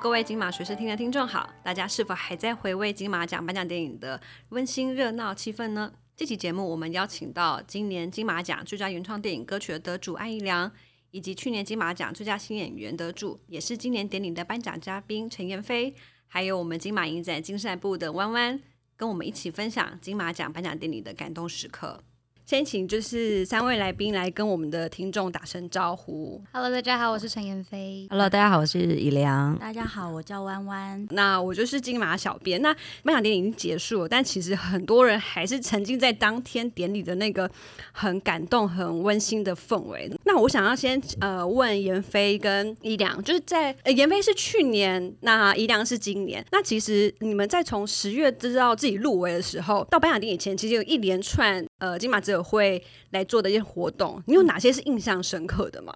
各位金马随时听的听众好，大家是否还在回味金马奖颁奖典礼的温馨热闹气氛呢？这期节目我们邀请到今年金马奖最佳原创电影歌曲的得主安怡良，以及去年金马奖最佳新演员得主，也是今年典礼的颁奖嘉宾陈妍霏，还有我们金马影展竞赛部的弯弯，跟我们一起分享金马奖颁奖典礼的感动时刻。先请就是三位来宾来跟我们的听众打声招呼。Hello，大家好，我是陈妍霏。Hello，大家好，我是以良。大家好，我叫弯弯。那我就是金马小编。那颁奖典礼已经结束了，但其实很多人还是沉浸在当天典礼的那个很感动、很温馨的氛围。那我想要先呃问严飞跟伊良，就是在呃妍霏是去年，那伊良是今年。那其实你们在从十月知道自己入围的时候，到颁奖典礼前，其实有一连串呃金马执委会来做的一些活动，你有哪些是印象深刻的吗？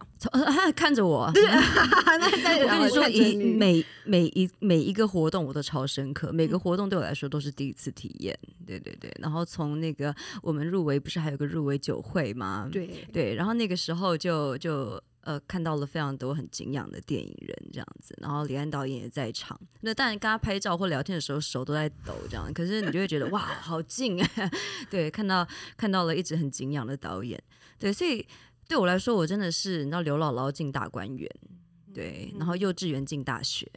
看着我，我我跟你说，一一每每一每一个活动我都超深刻，每个活动对我来说都是第一次体验。对对对，然后从那个我们入围，不是还有个入围酒会吗？对对，然后那个时候就就呃看到了非常多很敬仰的电影人这样子，然后李安导演也在场。那当然跟他拍照或聊天的时候手都在抖这样，可是你就会觉得哇好近啊！对，看到看到了一直很敬仰的导演，对，所以对我来说，我真的是你知道刘姥姥进大观园，对，然后幼稚园进大学。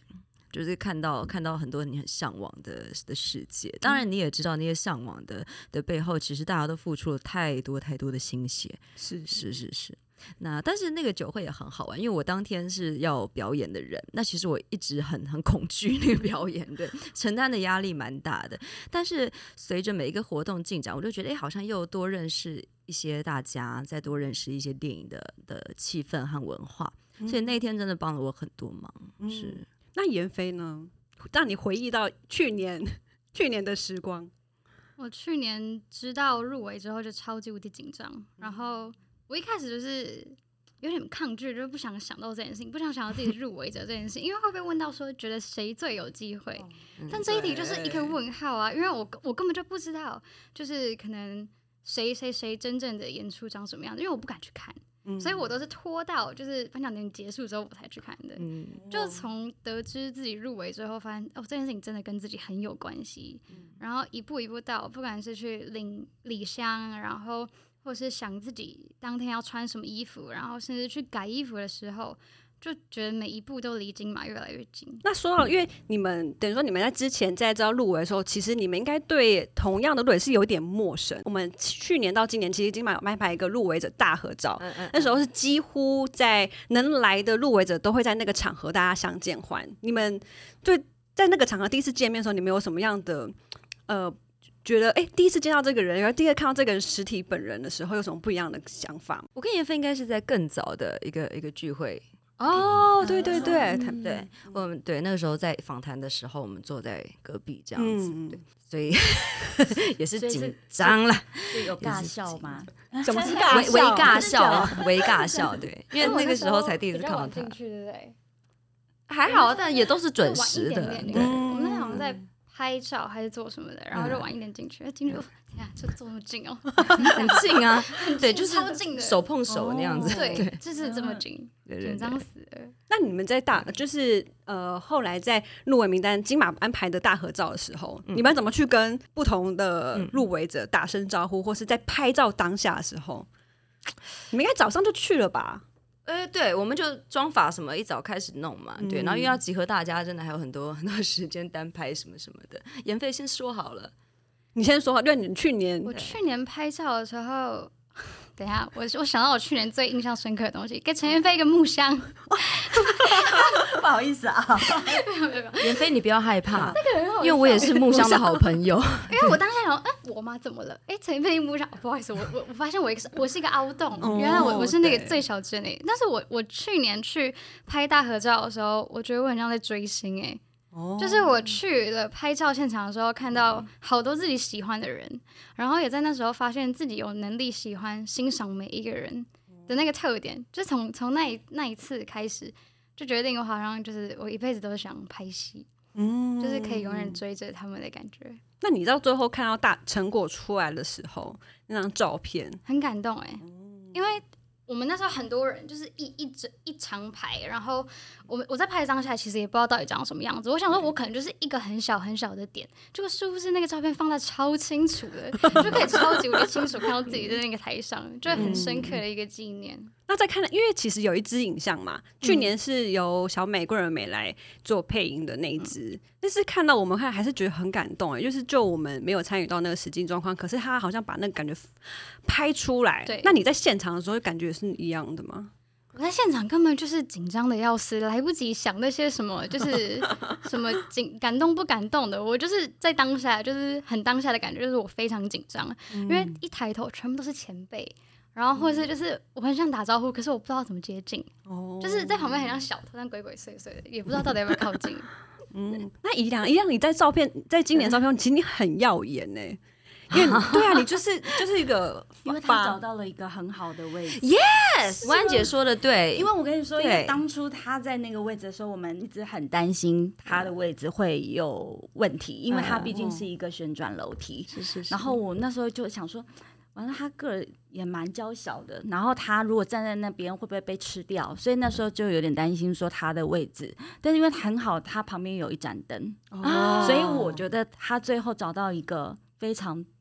就是看到看到很多你很向往的的世界，当然你也知道那些向往的的背后，其实大家都付出了太多太多的心血，是是是是。那但是那个酒会也很好玩，因为我当天是要表演的人，那其实我一直很很恐惧那个表演，对，承担的压力蛮大的。但是随着每一个活动进展，我就觉得，哎，好像又多认识一些大家，再多认识一些电影的的气氛和文化，所以那天真的帮了我很多忙。是，那闫飞呢？让你回忆到去年去年的时光。我去年知道入围之后就超级无敌紧张，然后我一开始就是有点抗拒，就是不想想到这件事情，不想想到自己入围者这件事情，因为会被问到说觉得谁最有机会，但这一题就是一个问号啊，因为我我根本就不知道，就是可能谁谁谁真正的演出长什么样子，因为我不敢去看，所以我都是拖到就是颁奖典礼结束之后我才去看的。嗯，就从得知自己入围之后，发现哦，这件事情真的跟自己很有关系。然后一步一步到，不管是去领礼箱，然后或是想自己当天要穿什么衣服，然后甚至去改衣服的时候，就觉得每一步都离金马越来越近。那说到，因为你们等于说你们在之前在知道入围的时候，其实你们应该对同样的入围是有点陌生。我们去年到今年，其实金马有安排一个入围者大合照，嗯嗯那时候是几乎在能来的入围者都会在那个场合大家相见欢。你们对在那个场合第一次见面的时候，你们有什么样的呃？觉得哎、第一次见到这个人，然后第一次看到这个人实体本人的时候，有什么不一样的想法吗？我跟叶飞应该是在更早的一个一个聚会。哦，对对对，他对，我们对那个时候在访谈的时候，我们坐在隔壁这样子，嗯。对，所以 也是紧张了，有尬笑吗？什么是微尬？尬笑，微尬笑，对，因为那个时候才第一次看到他。对不对？还好，但也都是准时的，对，嗯。我们好像在拍照还是做什么的，然后就晚一点进去，进去，天啊，这坐那么近哦，很近啊，对，就是超近的。手碰手那样子，对对，就是这么近，对对紧张。死了。那你们在大就是呃后来在入围名单金马安排的大合照的时候，你们怎么去跟不同的入围者打声招呼，或是在拍照当下的时候，你们应该早上就去了吧？呃，对，我们就妆法什么一早开始弄嘛，对，然后又要集合大家，真的还有很多很多时间单拍什么什么的。妍飞先说好了，你先说，好，对你去年我去年拍照的时候，等一下，我我想到我去年最印象深刻的东西，给陈妍霏一个木箱，不好意思啊，妍霏你不要害怕，个很好因为我也是木箱的好朋友。因为我当下想，哎、我妈怎么了？哎、陈妍霏一木箱，不好意思，我我我发现我一个我是一个凹洞，哦原来我我是那个最小只的那个。但是我我去年去拍大合照的时候，我觉得我很像在追星哎、哦。就是我去了拍照现场的时候，看到好多自己喜欢的人，然后也在那时候发现自己有能力喜欢欣赏每一个人的那个特点，就从从那一那一次开始，就决定我好像就是我一辈子都想拍戏，嗯。就是可以永远追着他们的感觉，那你到最后看到大成果出来的时候，那张照片，很感动哎、因为我们那时候很多人，就是一一整一长排，然后我们我在拍的当下，其实也不知道到底长什么样子。我想说，我可能就是一个很小很小的点，结果是不是那个照片放的超清楚的，就可以超级无敌清楚看到自己在那个台上，就很深刻的一个纪念。那再看，因为其实有一支影像嘛，去年是由小美桂纶镁来做配音的那一支，但是看到我们看还是觉得很感动哎，就是就我们没有参与到那个实际状况，可是他好像把那个感觉拍出来。对。那你在现场的时候感觉是一样的吗？我在现场根本就是紧张的要死，来不及想那些什么，就是什么 紧感动不感动的，我就是在当下，就是很当下的感觉，就是我非常紧张，因为一抬头全部都是前辈，然后或者是就是我很想打招呼，可是我不知道怎么接近，哦就是在旁边很像小偷，但鬼鬼祟祟的，也不知道到底要不要靠近。嗯，那宜良，宜良，你在照片，在今年照片，其实你很耀眼呢，因为对啊，你就是 就是一个因为他找到了一个很好的位置。yes，万姐说的对，因为我跟你说，因为当初他在那个位置的时候，我们一直很担心他的位置会有问题，因为他毕竟是一个旋转楼梯。是是是，然后我那时候就想说，完了，他个儿也蛮娇小的，然后他如果站在那边会不会被吃掉？所以那时候就有点担心说他的位置。但是因为很好，他旁边有一盏灯，哦所以我觉得他最后找到一个非常对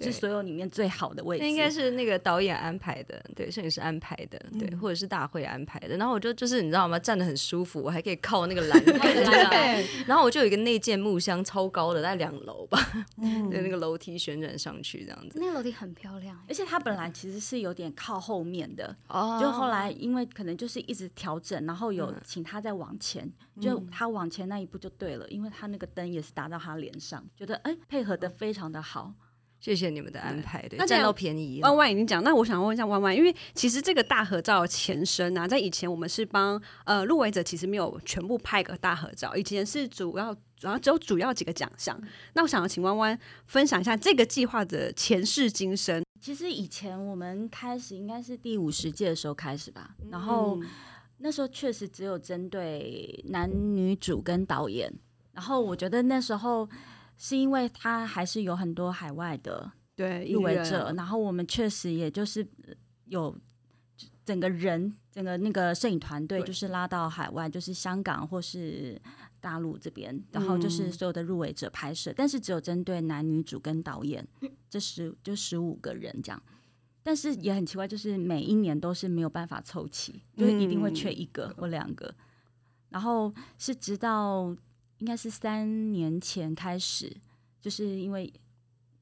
是所有里面最好的位置。那应该是那个导演安排的，对，摄影师安排的，对，嗯。或者是大会安排的。然后我就就是你知道吗，站得很舒服，我还可以靠那个栏杆，对 然后我就有一个内建木箱，超高的，在两楼吧，嗯。对，那个楼梯旋转上去这样子。那个楼梯很漂亮，而且它本来其实是有点靠后面的，哦。就后来因为可能就是一直调整，然后有嗯。请他再往前，就他往前那一步就对了，因为他那个灯也是打到他脸上，觉得哎配合的非常的好。谢谢你们的安排，对那，这样占到便宜弯。弯已经讲，那我想问一下弯弯，因为其实这个大合照的前身啊，在以前我们是帮呃入围者其实没有全部拍个大合照，以前是主要主要只有主要几个奖项。那我想要请弯弯分享一下这个计划的前世今生。其实以前我们开始应该是第五十届的时候开始吧，然后那时候确实只有针对男女主跟导演，然后我觉得那时候是因为他还是有很多海外的对入围者，然后我们确实也就是呃有整个人整个那个摄影团队就是拉到海外，就是香港或是大陆这边，然后就是嗯所有的入围者拍摄，但是只有针对男女主跟导演这十就十五个人这样。但是也很奇怪，就是每一年都是没有办法凑齐，就是一定会缺一个或两个。然后是直到应该是三年前开始，就是因为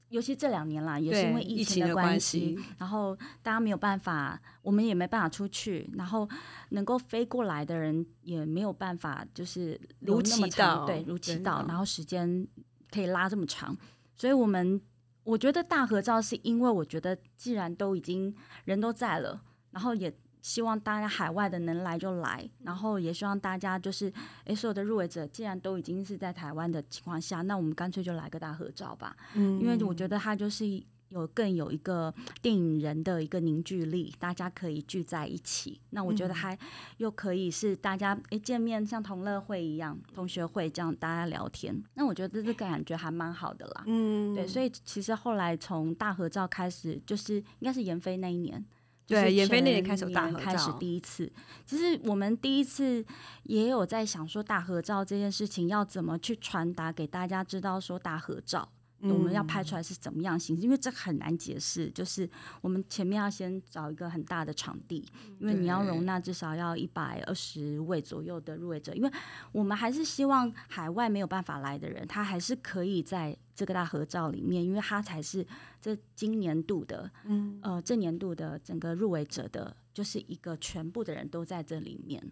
尤其这两年啦，也是因为疫疫情的关关系，然后大家没有办法，我们也没办法出去，然后能够飞过来的人也没有办法，就是如期到长对，如期对到，嗯然后时间可以拉这么长，所以我们我觉得大合照是因为我觉得既然都已经人都在了，然后也希望大家海外的能来就来，然后也希望大家就是诶，所有的入围者既然都已经是在台湾的情况下，那我们干脆就来个大合照吧，嗯因为我觉得它就是有更有一个电影人的一个凝聚力，大家可以聚在一起。那我觉得还又可以是大家一见面，像同乐会一样、同学会这样大家聊天。那我觉得这个感觉还蛮好的啦。嗯对，所以其实后来从大合照开始，就是应该是妍飞那一年。就是对也飞那年前开始有大合年开始第一次。其实我们第一次也有在想说，大合照这件事情要怎么去传达给大家知道，说大合照。我们要拍出来是怎么样形式？因为这很难解释。就是我们前面要先找一个很大的场地，因为你要容纳至少要一百二十位左右的入围者，因为我们还是希望海外没有办法来的人，他还是可以在这个大合照里面，因为他才是这今年度的，嗯呃，这年度的整个入围者的，就是一个全部的人都在这里面。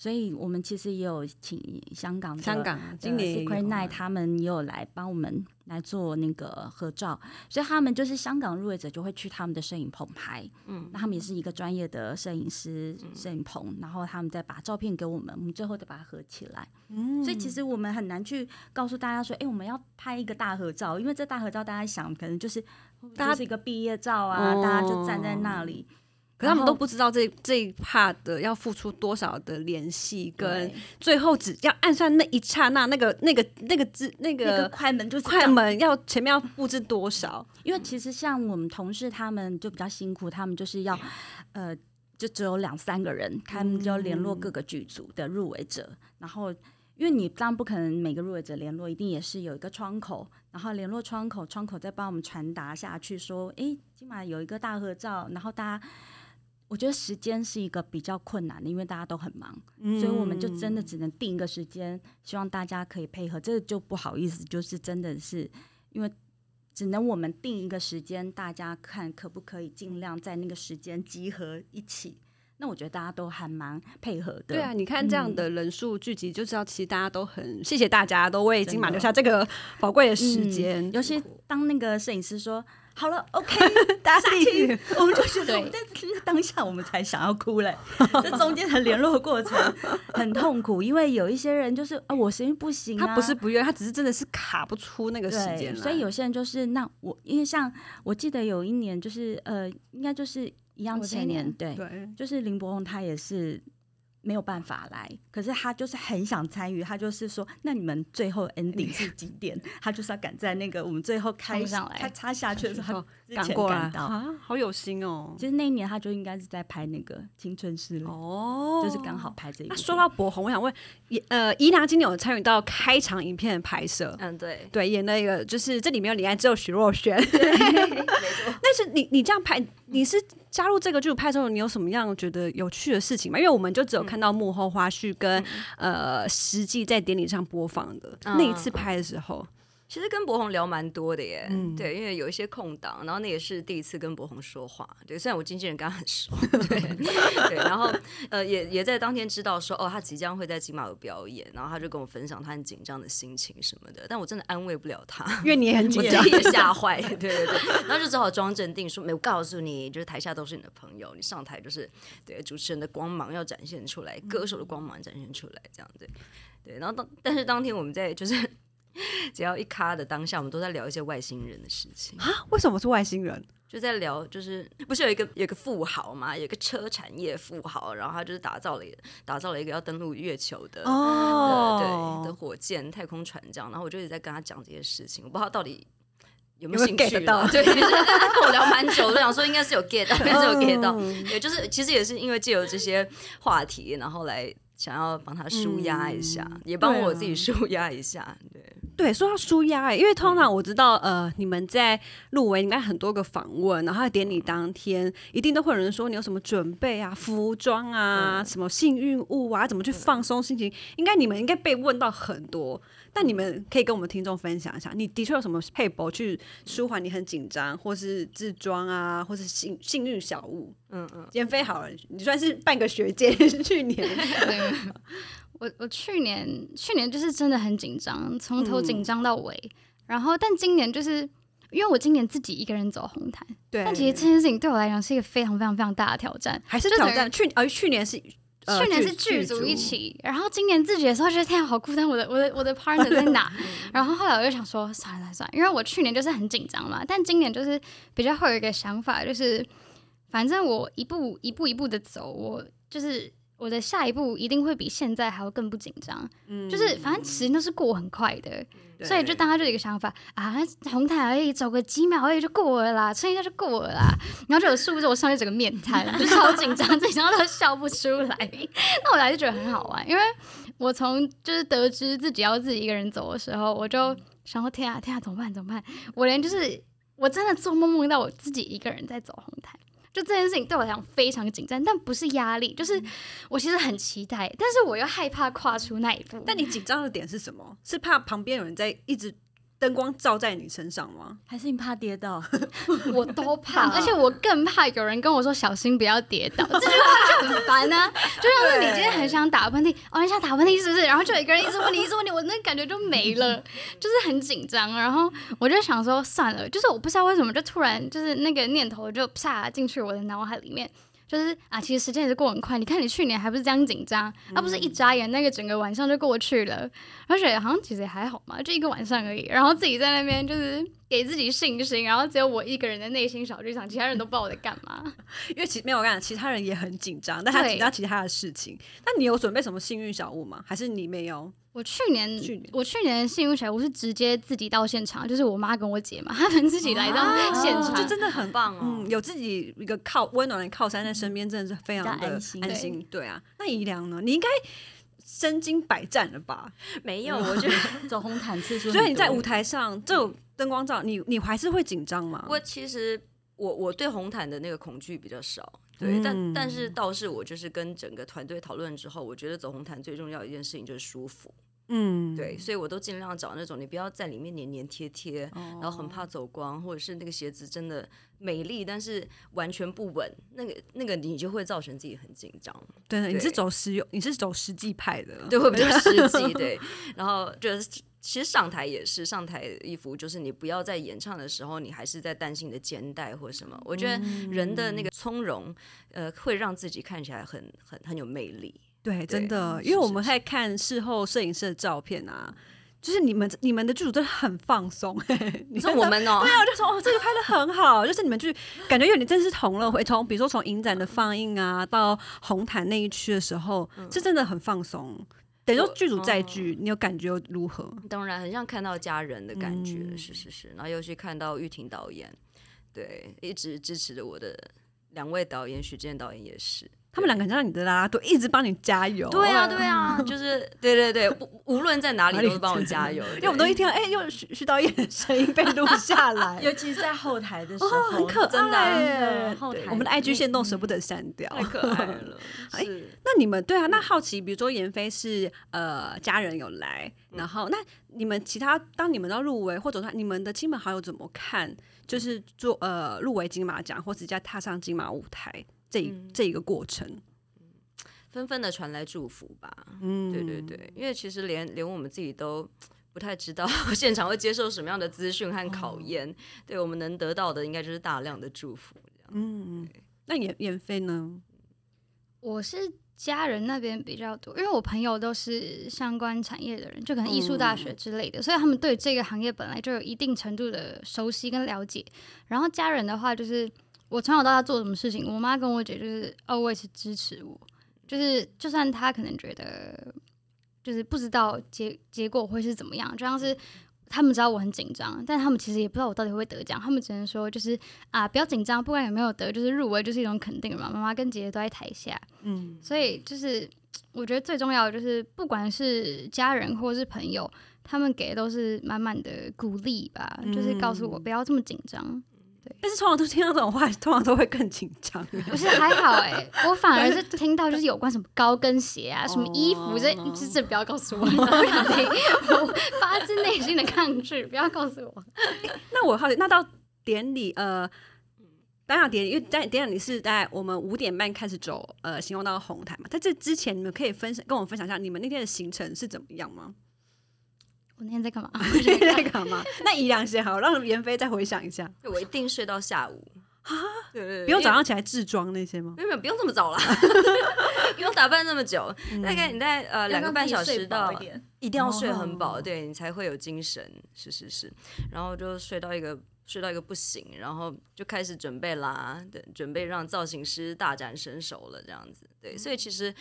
所以我们其实也有请香港的香港啊今年也有 Secret Night 他们也有来帮我们来做那个合照，所以他们就是香港入围者就会去他们的摄影棚拍，嗯，那他们也是一个专业的摄影师摄影棚，然后他们再把照片给我们，我们最后再把它合起来。嗯所以其实我们很难去告诉大家说，哎、我们要拍一个大合照，因为这大合照大家想可能就是大家是一个毕业照啊，哦大家就站在那里。可他们都不知道这这一 part 的要付出多少的联系，跟最后只要按下那一刹那，那个那个那个字那那个个快门就是快门要前面要布置多少？因为其实像我们同事他们就比较辛苦，他们就是要呃就只有两三个人，他们就联络各个剧组的入围者，然后因为你当然不可能每个入围者联络，一定也是有一个窗口，然后联络窗口，窗口再帮我们传达下去，说，哎，今晚有一个大合照，然后大家。我觉得时间是一个比较困难的，因为大家都很忙，所以我们就真的只能定一个时间，希望大家可以配合。这个就不好意思，就是真的是因为只能我们定一个时间，大家看可不可以尽量在那个时间集合一起。那我觉得大家都还蛮配合的。对啊，你看这样的人数聚集，就知道其实大家都很谢谢大家，都为金马留下这个宝贵的时间。尤其当那个摄影师说。好了，OK，大家下去，我们就觉得，当下我们才想要哭嘞。这中间的联络过程 很痛苦，因为有一些人就是啊，我时间不行，他不是不愿意，他只是真的是卡不出那个时间所以有些人就是那我，因为像我记得有一年就是呃，应该就是一样前年，对，就是林柏宏他也是。没有办法来，可是他就是很想参与。他就是说，那你们最后 ending 是几点？他就是要赶在那个我们最后开上来，他插下去的时候 赶过来啊，好有心哦。其实那一年他就应该是在拍那个《青春诗》哦，就是刚好拍这一。那说到博红，我想问，呃，姨娘今年有参与到开场影片的拍摄？嗯，对，对，演那个就是这里面有李安，只有徐若瑄。但是你你这样拍，你是？加入这个剧组拍之后，你有什么样觉得有趣的事情吗？因为我们就只有看到幕后花絮跟呃实际在典礼上播放的那一次拍的时候。其实跟博宏聊蛮多的耶，对，因为有一些空档，然后那也是第一次跟博宏说话，对，虽然我经纪人跟他很熟，对，对，然后呃也也在当天知道说哦他即将会在金马有表演，然后他就跟我分享他很紧张的心情什么的，但我真的安慰不了他，因为你也很紧张，也吓坏，对对对，然后就只好装镇定说没有告诉你，就是台下都是你的朋友，你上台就是对主持人的光芒要展现出来，歌手的光芒展现出来，这样对，对，然后当但是当天我们在就是。只要一咖的当下，我们都在聊一些外星人的事情啊？为什么是外星人？就在聊，就是不是有一个有一个富豪嘛，有一个车产业富豪，然后他就是打造了打造了一个要登陆月球的哦对的火箭太空船这样，然后我就一直在跟他讲这些事情，我不知道到底有没有兴趣到，对，跟我聊蛮久，我想说应该是有 get 到，应该是有 get 到，对，就是其实也是因为借由这些话题，然后来想要帮他舒压一下，也帮我自己舒压一下，对。对，说到舒压欸，因为通常我知道，呃，你们在入围应该很多个访问，然后典礼当天一定都会有人说你有什么准备啊，服装啊，什么幸运物啊，怎么去放松心情？应该你们应该被问到很多，但你们可以跟我们听众分享一下，你的确有什么配博去舒缓你很紧张，或是自装啊，或是幸幸运小物？嗯嗯，减肥好了，你算是半个学姐，去年。我我去年去年就是真的很紧张，从头紧张到尾。然后，但今年就是因为我今年自己一个人走红毯，对。但其实这件事情对我来讲是一个非常非常非常大的挑战，还是挑战？去而去年是去年是剧组一起，然后今年自己的时候觉得天好孤单，我的我的我的 partner 在哪？然后后来我就想说算了算了，因为我去年就是很紧张嘛，但今年就是比较会有一个想法，就是反正我一步一步一步的走，我就是。我的下一步一定会比现在还要更不紧张，嗯，就是反正时间都是过很快的，所以就大家就一个想法啊，红毯而已，走个几秒而已就过了啦，撑一下就过了啦，然后就有数字我上去整个面瘫，就超紧张，紧张到笑不出来。那我来就觉得很好玩，因为我从就是得知自己要自己一个人走的时候，我就想说天啊天啊，怎么办怎么办？我连就是我真的做梦梦到我自己一个人在走红毯。就这件事情对我来讲非常紧张，但不是压力，就是我其实很期待，但是我又害怕跨出那一步。但你紧张的点是什么？是怕旁边有人在一直。灯光照在你身上吗？还是你怕跌倒？我都怕，而且我更怕有人跟我说小心不要跌倒，这句话就很烦呢。就像是你今天很想打喷嚏，哦，你想打喷嚏是不是？然后就有一个人一直问你，一直问你，我那感觉就没了，就是很紧张。然后我就想说算了，就是我不知道为什么就突然就是那个念头就啪进去我的脑海里面。就是啊，其实时间也是过很快。你看，你去年还不是这样紧张，而不是一眨眼，那个整个晚上就过去了。而且好像其实也还好嘛，就一个晚上而已。然后自己在那边就是给自己信心，然后只有我一个人的内心小剧场，其他人都不知道我在干嘛。因为其没有我讲，其他人也很紧张，但他紧张其他的事情。那你有准备什么幸运小物吗？还是你没有？我去年去年我去年幸运起来，我是直接自己到现场，就是我妈跟我姐嘛，他们自己来到现场，这真的很棒哦。嗯，有自己一个靠温暖的靠山在身边，真的是非常的安心安心。对啊，那宜良呢？你应该身经百战了吧？没有，我觉得 走红毯次数，所以你在舞台上这种灯光照，你你还是会紧张吗？我其实我我对红毯的那个恐惧比较少，对，嗯但但是倒是我就是跟整个团队讨论之后，我觉得走红毯最重要一件事情就是舒服，嗯，对，所以我都尽量找那种你不要在里面黏黏贴贴，哦然后很怕走光，或者是那个鞋子真的美丽，但是完全不稳，那个那个你就会造成自己很紧张，对，你是走实用，你是走实际派的，对，会比较实际，对，然后就是。其实上台也是，上台的衣服就是你不要在演唱的时候，你还是在担心你的肩带或什么。我觉得人的那个从容，呃，会让自己看起来很很很有魅力。对，真的，因为我们在看事后摄影师的照片啊，就是你们你们的剧组真的很放松，你你说我们哦、对啊，我就说哦，这个拍的很好，就是你们剧感觉有点真是同乐会，从比如说从影展的放映啊，到红毯那一区的时候，是真的很放松。等于说剧组载哦剧，你有感觉如何？当然很像看到家人的感觉，嗯是是是。然后又去看到玉婷导演，对，一直支持着我的两位导演，许健导演也是。他们两个很像你的啦啦队，一直帮你加油。对啊，对啊，就是对对对，无无论在哪里都是帮我加油，因为我们都一听到，哎、又徐徐导演的声音被录下来，尤其是在后台的时候，哦，很可真的啊爱耶。真的后台我们的 IG 线动舍不得删掉，太可爱了。哎是。那你们对啊，那好奇，比如说妍飞是呃家人有来，然后那你们其他当你们要入围，或者说你们的亲朋好友怎么看？就是做呃入围金马奖，或者在踏上金马舞台这、嗯这一个过程，纷纷的传来祝福吧。嗯，对对对，因为其实连连我们自己都不太知道 现场会接受什么样的资讯和考验，对我们能得到的应该就是大量的祝福。这样嗯，那妍妍飞呢？我是家人那边比较多，因为我朋友都是相关产业的人，就可能艺术大学之类的，所以他们对这个行业本来就有一定程度的熟悉跟了解。然后家人的话，就是我从小到大做什么事情，我妈跟我姐就是 always 支持我，就是就算她可能觉得就是不知道结结果会是怎么样，就像是。他们知道我很紧张，但他们其实也不知道我到底会不会得奖。他们只能说，就是啊，不要紧张，不管有没有得，就是入围就是一种肯定嘛。妈妈跟姐姐都在台下，嗯，所以就是我觉得最重要的就是，不管是家人或是朋友，他们给的都是满满的鼓励吧，就是告诉我不要这么紧张。但是通常都听到这种话，通常都会更紧张。不是还好哎、我反而是听到就是有关什么高跟鞋啊、什么衣服，这哦这这不要告诉我，我想听，我发自内心的抗拒，不要告诉我。那我好奇，那到典礼呃。颁奖典礼，因为在典礼是在我们五点半开始走，呃，行动到红毯嘛。在这之前，你们可以分享跟我们分享一下你们那天的行程是怎么样吗？我那天在干嘛？我那天在干嘛？那宜良先好，让妍飞再回想一下，我一定睡到下午。啊，对对对，不用早上起来制装那些吗？没有没有，不用这么早啦，不用打扮那么久，大概你在呃两个半小时到，一定要睡很饱，哦。对你才会有精神，是是是，然后就睡到一个睡到一个不行，然后就开始准备啦，对，准备让造型师大展身手了，这样子，对，所以其实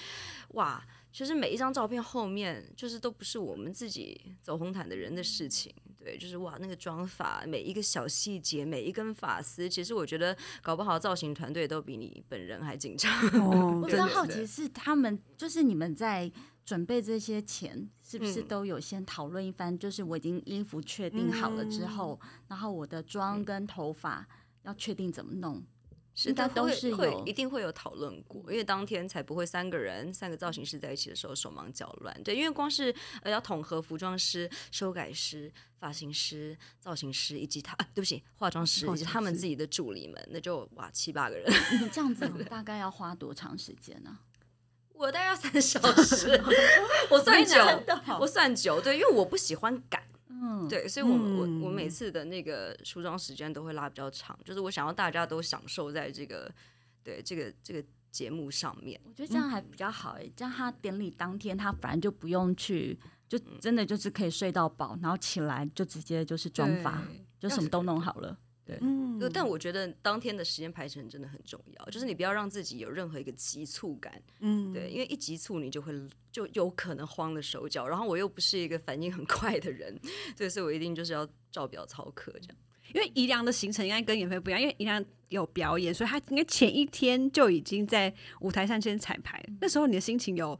哇，其实每一张照片后面就是都不是我们自己走红毯的人的事情。对，就是哇，那个妆法，每一个小细节，每一根发丝，其实我觉得搞不好造型团队都比你本人还紧张。哦 我比较好奇是他们，就是你们在准备这些前，是不是嗯都有先讨论一番？就是我已经衣服确定好了之后，然后我的妆跟头发要确定怎么弄。是但会都是会有一定会有讨论过，因为当天才不会三个人三个造型师在一起的时候手忙脚乱。对，因为光是呃要统合服装师、修改师、发型师、造型师以及他、啊对不起化妆师以及他们自己的助理们，那就哇七八个人，你这样子 大概要花多长时间呢、我大概要三小时，我算久，我算久，对，因为我不喜欢赶。嗯，对，所以我们、我我嗯每次的那个梳妆时间都会拉比较长，就是我想要大家都享受在这个对这个这个节目上面。我觉得这样还比较好诶、这样他典礼当天他反正就不用去，就真的就是可以睡到饱，然后起来就直接就是妆发，就什么都弄好了。嗯但我觉得当天的时间排程真的很重要，就是你不要让自己有任何一个急促感，嗯对，因为一急促你就会就有可能慌了手脚，然后我又不是一个反应很快的人，对，所以我一定就是要照表操课这样。因为宜良的行程应该跟妍飞不一样，因为宜良有表演，所以他应该前一天就已经在舞台上先彩排。那时候你的心情有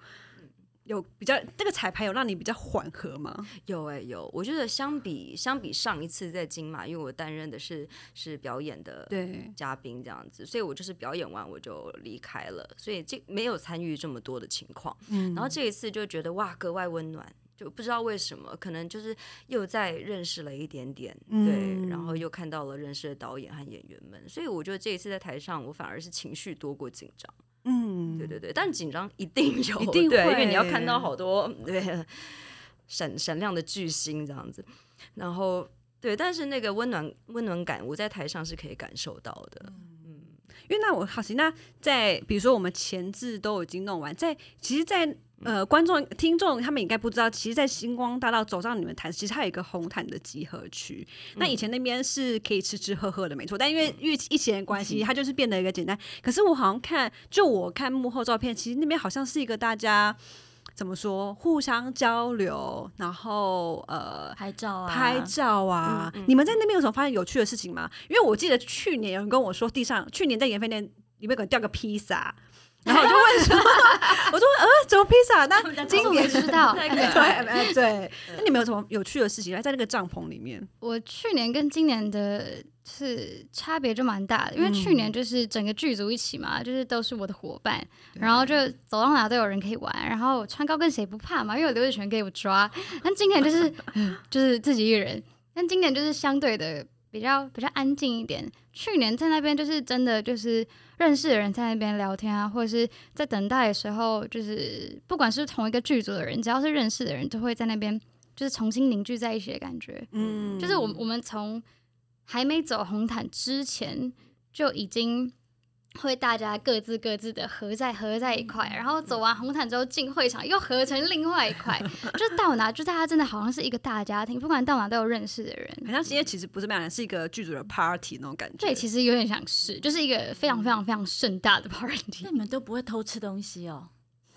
有比较这个彩排有让你比较缓和吗？有哎、有，我觉得相比相比上一次在金马，因为我担任的是是表演的，嘉宾这样子，所以我就是表演完我就离开了，所以这没有参与这么多的情况。嗯然后这一次就觉得哇格外温暖，就不知道为什么，可能就是又再认识了一点点，对，然后又看到了认识的导演和演员们，所以我觉得这一次在台上，我反而是情绪多过紧张。嗯，对对对，但紧张一定有，一定对，因为你要看到。好多对闪闪亮的巨星这样子，然后对，但是那个温暖温暖感，我在台上是可以感受到的。嗯。因为那我好奇，那在比如说我们前置都已经弄完，在其实在，呃观众听众他们应该不知道，其实，在星光大道走上你们台，其实它有一个红毯的集合区。那以前那边是可以吃吃喝喝的，没错，但因为因为疫情的关系，它就是变得一个简单。可是我好像看，就我看幕后照片，其实那边好像是一个大家怎么说，互相交流，然后呃。拍照啊，拍照啊！嗯嗯你们在那边有什么发现有趣的事情吗？因为我记得去年有人跟我说，地上去年在盐飞店里面给我掉个披萨，然后我就问说，我说呃，怎么披萨？那今年知道，对呃对，那你们有什么有趣的事情？来在那个帐篷里面，我去年跟今年的是差别就蛮大的，因为去年就是整个剧组一起嘛，就是都是我的伙伴，然后就走到哪都有人可以玩，然后穿高跟鞋不怕嘛，因为有刘子权给我抓。但今年就是 就是自己一个人，但今年就是相对的比较比较安静一点。去年在那边就是真的就是认识的人在那边聊天啊，或者是在等待的时候，就是不管是同一个剧组的人，只要是认识的人，都会在那边就是重新凝聚在一起的感觉。嗯就是我我们从还没走红毯之前就已经会大家各自各自的合在合在一块，然后走完红毯之后进会场又合成另外一块，就到哪就大家真的好像是一个大家庭，不管到哪都有认识的人。好像今天其实不是那样，是一个剧组的 party 那种感觉。对，其实有点像是，就是一个非常非常非常盛大的 party，那你们都不会偷吃东西哦？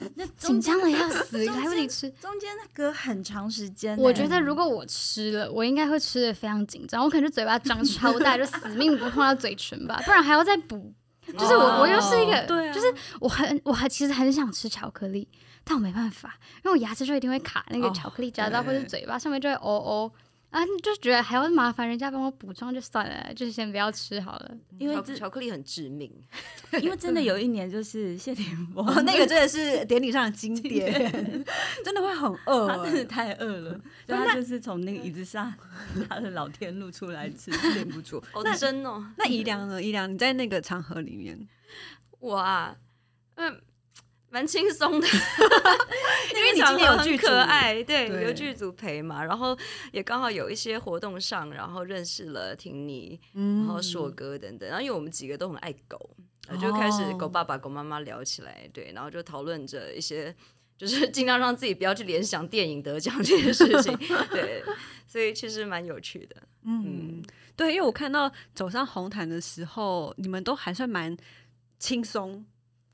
那紧张的要死，中来不及吃。中间隔很长时间呢。我觉得如果我吃了，我应该会吃的非常紧张，我可能就嘴巴张超大，就死命不碰到嘴唇吧，不然还要再补。就是我，我又是一个，对啊就是我很，我还其实很想吃巧克力，但我没办法，因为我牙齿就一定会卡那个哦巧克力夹到，对或者嘴巴上面就会哦哦。啊，就觉得还要麻烦人家帮我补妆，就算了，就是先不要吃好了。因为这巧克力很致命，因为真的有一年就是谢霆锋哦，那个真的是典礼上的经典，真的会很饿他真的欸。太饿了，就他就是从那个椅子上他的老天露出来吃，忍不住。好真哦。那宜良呢？宜良，你在那个场合里面，我啊，嗯，蛮轻松的，因为你今天有很剧可爱，对，对有剧组陪嘛，然后也刚好有一些活动上，然后认识了婷妮，然后硕哥等等，然后因为我们几个都很爱狗，呃就开始狗爸爸、狗妈妈聊起来，对，然后就讨论着一些。就是 尽量让自己不要去联想电影得奖这件事情，对，所以其实蛮有趣的。嗯，对，因为我看到走上红毯的时候，你们都还算蛮轻松，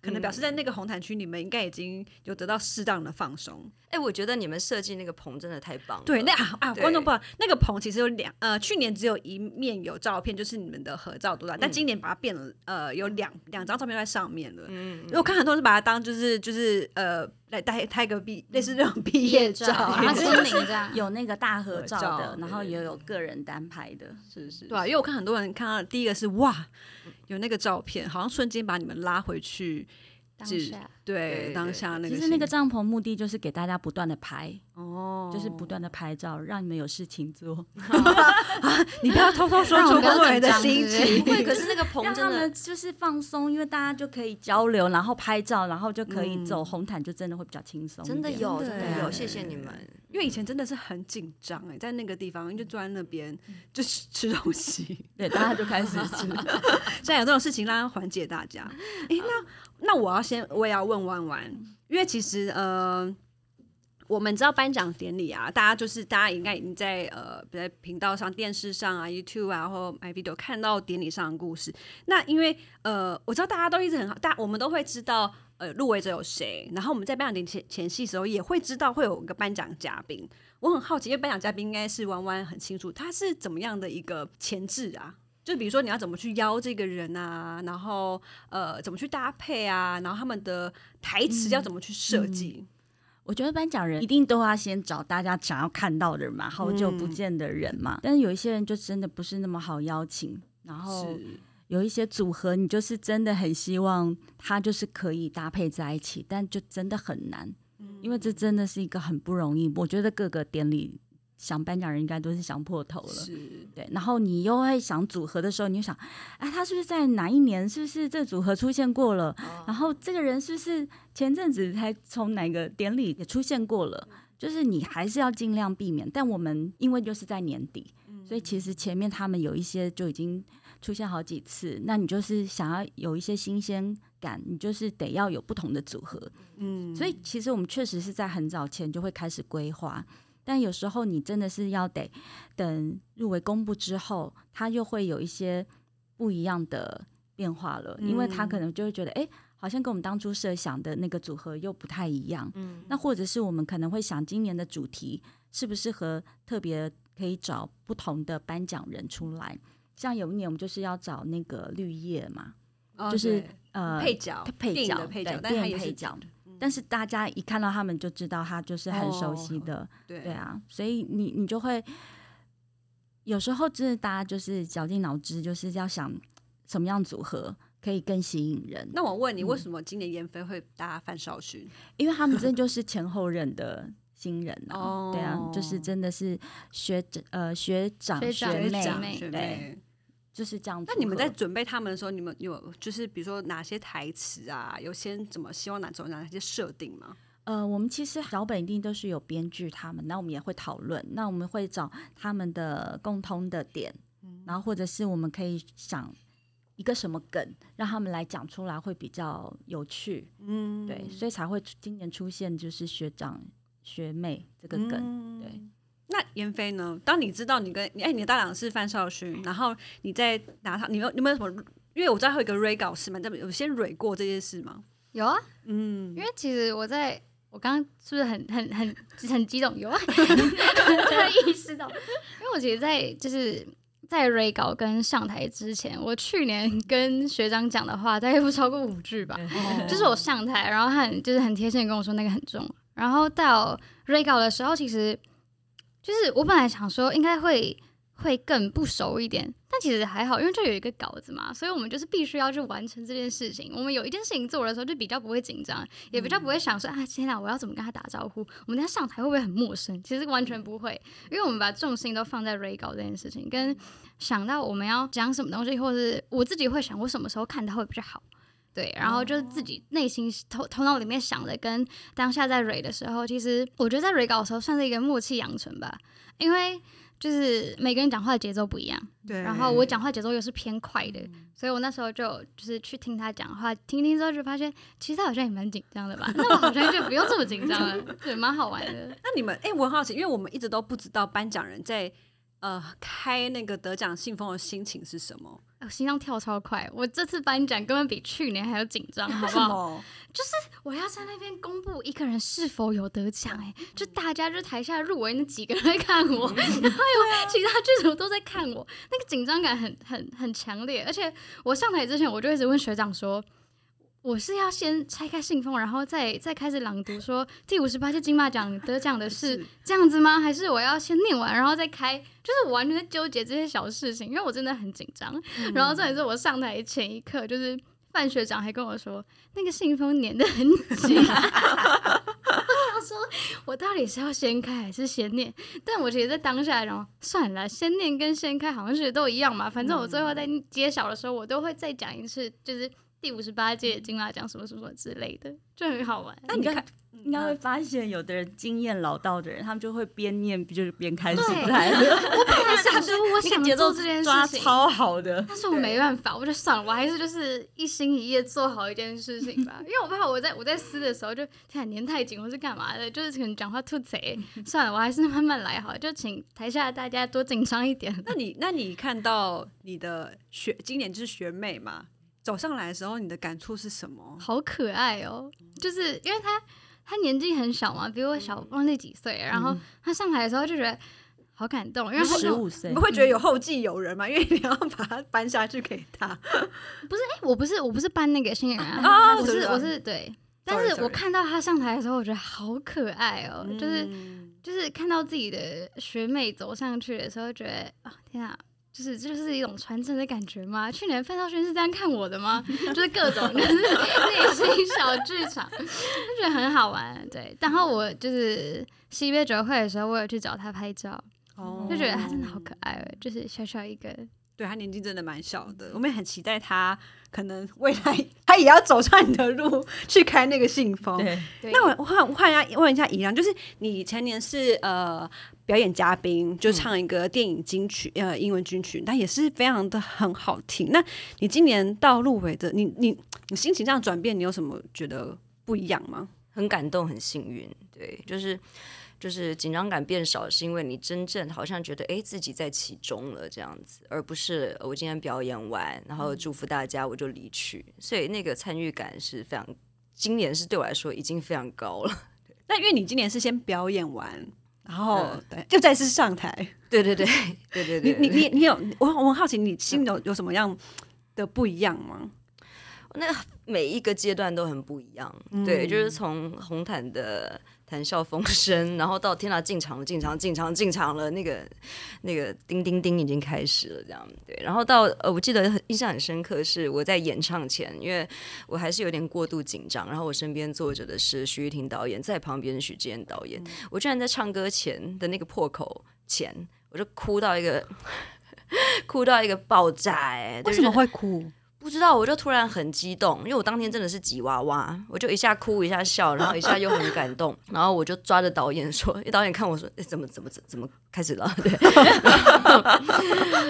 可能表示在那个红毯区，你们应该已经有得到适当的放松。哎、我觉得你们设计那个棚真的太棒了。对，那啊啊，观众不好，那个棚其实有两呃，去年只有一面有照片，就是你们的合照多大，但今年把它变了，呃，有两两张照片在上面了。嗯，因为我看很多人是把它当就是就是呃来拍拍个毕类似那种毕业照，签名这样。有那个大合照的，然后也有个人单拍的，是是对啊，因为我看很多人看到第一个是哇，有那个照片，好像瞬间把你们拉回去，是当下对当下那个其实那个帐篷目的就是给大家不断的拍，哦，就是不断的拍照，让你们有事情做，你不要偷偷说我出不要紧工作人的心情。不会，可是那个棚让他真的们就是放松，因为大家就可以交流，然后拍照，然后就可以嗯走红毯，就真的会比较轻松。真的有，真的有，谢谢你们。因为以前真的是很紧张哎，在那个地方就坐在那边就吃 吃东西，对，大家就开始吃。现在有这种事情让它缓解大家。哎、那那我要先我也要问弯弯，因为其实呃，我们知道颁奖典礼啊，大家就是大家应该已经在呃在频道上、电视上啊、YouTube 啊或 My Video 看到典礼上的故事。那因为呃，我知道大家都一直很好，大我们都会知道呃入围者有谁，然后我们在颁奖典礼前前戏的时候也会知道会有一个颁奖嘉宾。我很好奇，因为颁奖嘉宾应该是弯弯很清楚，他是怎么样的一个前置啊？就比如说你要怎么去邀这个人啊，然后呃怎么去搭配啊，然后他们的台词要怎么去设计？我觉得颁奖人一定都要先找大家想要看到的人嘛，好久不见的人嘛。但是有一些人就真的不是那么好邀请，然后有一些组合，你就是真的很希望他就是可以搭配在一起，但就真的很难，因为这真的是一个很不容易。我觉得各个典礼想颁奖人应该都是想破头了，对。然后你又会想组合的时候，你就想，哎，他是不是在哪一年，是不是这组合出现过了？然后这个人是不是？前阵子才从哪个典礼也出现过了，就是你还是要尽量避免。但我们因为就是在年底，所以其实前面他们有一些就已经出现好几次。那你就是想要有一些新鲜感，你就是得要有不同的组合。嗯，所以其实我们确实是在很早前就会开始规划，但有时候你真的是要得等入围公布之后，他又会有一些不一样的变化了，因为他可能就会觉得，哎。好像跟我们当初设想的那个组合又不太一样，嗯，那或者是我们可能会想今年的主题适不适合特别可以找不同的颁奖人出来，像有一年我们就是要找那个绿叶嘛，就是呃配角配角配角，但是配角，但是大家一看到他们就知道他就是很熟悉的，对对啊，所以你你就会有时候真的大家就是绞尽脑汁，就是要想什么样组合。可以更吸引人。那我问你，为什么今年燕飞会搭范少勋？因为他们真的就是前后任的新人哦，对啊，就是真的是学呃学长学妹，对，就是这样。那你们在准备他们的时候，你们有就是比如说哪些台词啊，有先怎么希望哪种哪些设定吗？呃，我们其实脚本一定都是有编剧他们，那我们也会讨论，那我们会找他们的共通的点，然后或者是我们可以想。一个什么梗让他们来讲出来会比较有趣，嗯，对，所以才会今年出现就是学长学妹这个梗，对。那妍飞呢？当你知道你跟哎你的搭档是范少勋，然后你在拿他，你有有没有什么？因为我知道会有一个蕊稿是嘛，这边有先蕊过这件事吗？有啊，嗯，因为其实我在我刚刚是不是很很很很激动？有啊，突然意识到，因为我其实，在就是。在 re 稿跟上台之前，我去年跟学长讲的话大概不超过五句吧。就是我上台，然后他很就是很贴心跟我说那个很重。然后到 re 稿的时候，其实就是我本来想说应该会。会更不熟一点，但其实还好，因为就有一个稿子嘛，所以我们就是必须要去完成这件事情。我们有一件事情做的时候，就比较不会紧张，也比较不会想说啊，天哪，我要怎么跟他打招呼？我们等下上台会不会很陌生？其实完全不会，因为我们把重心都放在 re 稿这件事情，跟想到我们要讲什么东西，或者是我自己会想我什么时候看他会比较好，对，然后就是自己内心头头脑里面想的，跟当下在 re 的时候，其实我觉得在 re 稿的时候算是一个默契养成吧，因为。就是每个人讲话的节奏不一样，对。然后我讲话节奏又是偏快的，所以我那时候就就是去听他讲话，听听之后就发现，其实他好像也蛮紧张的吧？那我好像就不用这么紧张了，对，蛮好玩的。那你们，哎，我很好奇，因为我们一直都不知道颁奖人在呃开那个得奖信封的心情是什么。我心脏跳超快，我这次颁奖根本比去年还要紧张，好不好？就是我要在那边公布一个人是否有得奖，哎，就大家就台下入围那几个人在看我，然后有其他剧组都在看我，那个紧张感很很很强烈。而且我上台之前，我就一直问学长说。我是要先拆开信封，然后再再开始朗读，说第五十八届金马奖得奖的是 这样子吗？还是我要先念完，然后再开？就是我完全在纠结这些小事情，因为我真的很紧张。然后这也是我上台前一刻，就是范学长还跟我说，那个信封粘的很紧。他说我到底是要先开还是先念？但我其实，在当下，然后算了，先念跟先开好像是都一样嘛。反正我最后在揭晓的时候，我都会再讲一次，就是。第五十八届金马奖什么什么之类的，就很好玩。那你看，应该会发现，有的人经验老道的人，他们就会边念就是边开心对来。我本来想说我想做这件事情，超好的，但是我没办法，我就算了，我还是就是一心一意做好一件事情吧，因为我怕我在我在撕的时候就天啊粘太紧，或是干嘛的？就是可能讲话吐贼，算了，我还是慢慢来好了，就请台下大家多紧张一点。那你那你看到你的学今年就是学妹嘛，走上来的时候，你的感触是什么？好可爱哦，就是因为他他年纪很小嘛，比我小忘记几岁，然后他上台的时候就觉得好感动，因为他十五岁你们，会觉得有后继有人吗？因为你要把它搬下去给他。不是，哎、我不是，我不是搬那个新人啊，啊 我是我是对，但是我看到他上台的时候，我觉得好可爱哦，就是嗯就是看到自己的学妹走上去的时候，觉得啊、天啊！就是这就是一种传承的感觉吗？去年范少勋是这样看我的吗？就是各种 就是内心小剧场，就觉得很好玩。对，然后我就是西边酒会的时候，我有去找他拍照，哦就觉得他真的好可爱哦，就是小小一个，对他年纪真的蛮小的，我们也很期待他可能未来他也要走上你的路去开那个信封。对，对那我我换我换一下问一下怡良，就是你前年是呃表演嘉宾，就唱一个电影金曲、呃英文金曲，但也是非常的很好听。那你今年到入围的，你你你心情这样转变，你有什么觉得不一样吗？很感动，很幸运，对，就是就是紧张感变少，是因为你真正好像觉得哎自己在其中了这样子，而不是呃我今天表演完，然后祝福大家我就离去，所以那个参与感是非常，今年是对我来说已经非常高了。那因为你今年是先表演完，然后、嗯对就再次上台，对对对对对 对，你你你你有我我很好奇，你心里有有什么样的不一样吗？那每一个阶段都很不一样，对，就是从红毯的谈笑风生，然后到天哪进场了，进场进场进场了，那个那个叮叮叮已经开始了，这样对，然后到呃，我记得很印象很深刻是我在演唱前，因为我还是有点过度紧张，然后我身边坐着的是徐玉婷导演，在旁边是许志燕导演，我居然在唱歌前的那个破口前，我就哭到一个 哭到一个爆炸、哎，为什么就是会哭？不知道，我就突然很激动，因为我当天真的是挤娃娃，我就一下哭一下笑，然后一下又很感动，然后我就抓着导演说，导演看我说，哎，怎么怎么怎怎么开始了？对，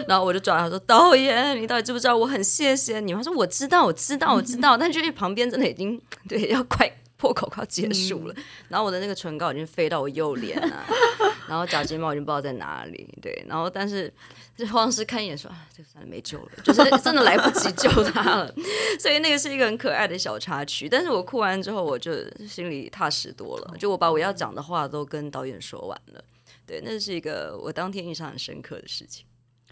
然后我就抓他说，导演，你到底知不知道我很谢谢你？他说我知道，我知道，我知道，但就是旁边真的已经对要快破口快要结束了，然后我的那个唇膏已经飞到我右脸了，然后假睫毛已经不知道在哪里，对，然后但是这化妆师看一眼说啊，这个算了没救了，就是真的来不及救他了，所以那个是一个很可爱的小插曲。但是我哭完之后，我就心里踏实多了，就我把我要讲的话都跟导演说完了。对，那是一个我当天印象很深刻的事情。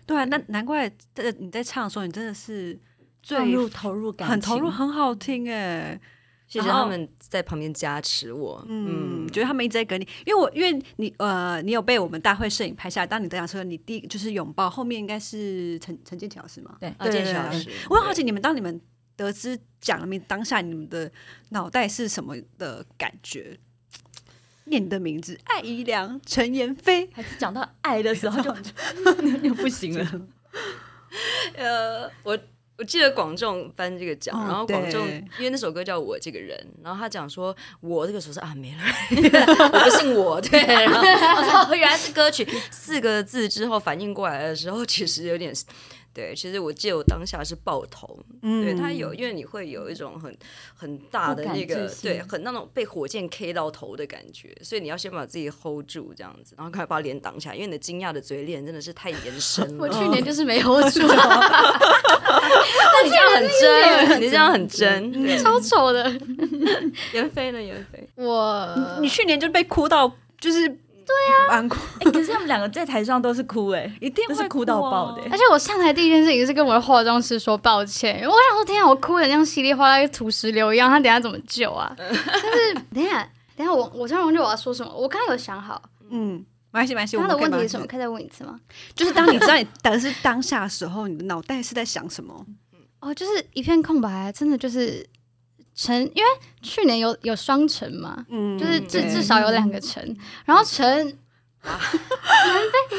对啊，那难怪在你在唱的时候，你真的是最放入投入感情，很投入，很好听哎。谢谢他们在旁边加持我。嗯，嗯，觉得他们一直在跟你，因为我因为你呃，你有被我们大会摄影拍下来。当你得奖时候，你第一个就是拥抱，后面应该是陈陈建奇老师吗？对陈，建奇老师，我很好奇，你们当你们得知奖了名当下，你们的脑袋是什么的感觉？念你的名字，艾怡良、陈妍霏，还是讲到爱的时候就 就不行了。呃，我我记得广仲颁这个奖，哦然后广仲因为那首歌叫我这个人，然后他讲说我这个时候是啊没了，我不信我，对，然后我说哦原来是歌曲四个字之后反应过来的时候，其实有点。对，其实我记得我当下是爆头，嗯对他有，因为你会有一种很很大的那个对，很那种被火箭 K 到头的感觉，所以你要先把自己 hold 住这样子，然后赶快把脸挡起来，因为你的惊讶的嘴脸真的是太延伸了。我去年就是没 hold 住，那你这样很真，你这样很真。对，超丑的。袁飞呢？袁飞，我你去年就被哭到，就是对啊，蛮哭，哎，可是他们两个在台上都是哭，哎，一定会哭到爆的而且我上台第一件事情是跟我的化妆师说抱歉，我想说天啊，我哭的像稀里哗啦跟土石流一样，他等下怎么救啊？但是等下，等下我我突然忘记我要说什么，我刚刚有想好，嗯，没关系，没关系。他的问题是什么？可以再问一次吗？就是当你知道你得是当下的时候，你的脑袋是在想什么？哦，就是一片空白，真的就是陈，因为去年有有双陈嘛，嗯就是至至少有两个陈，然后陈袁飞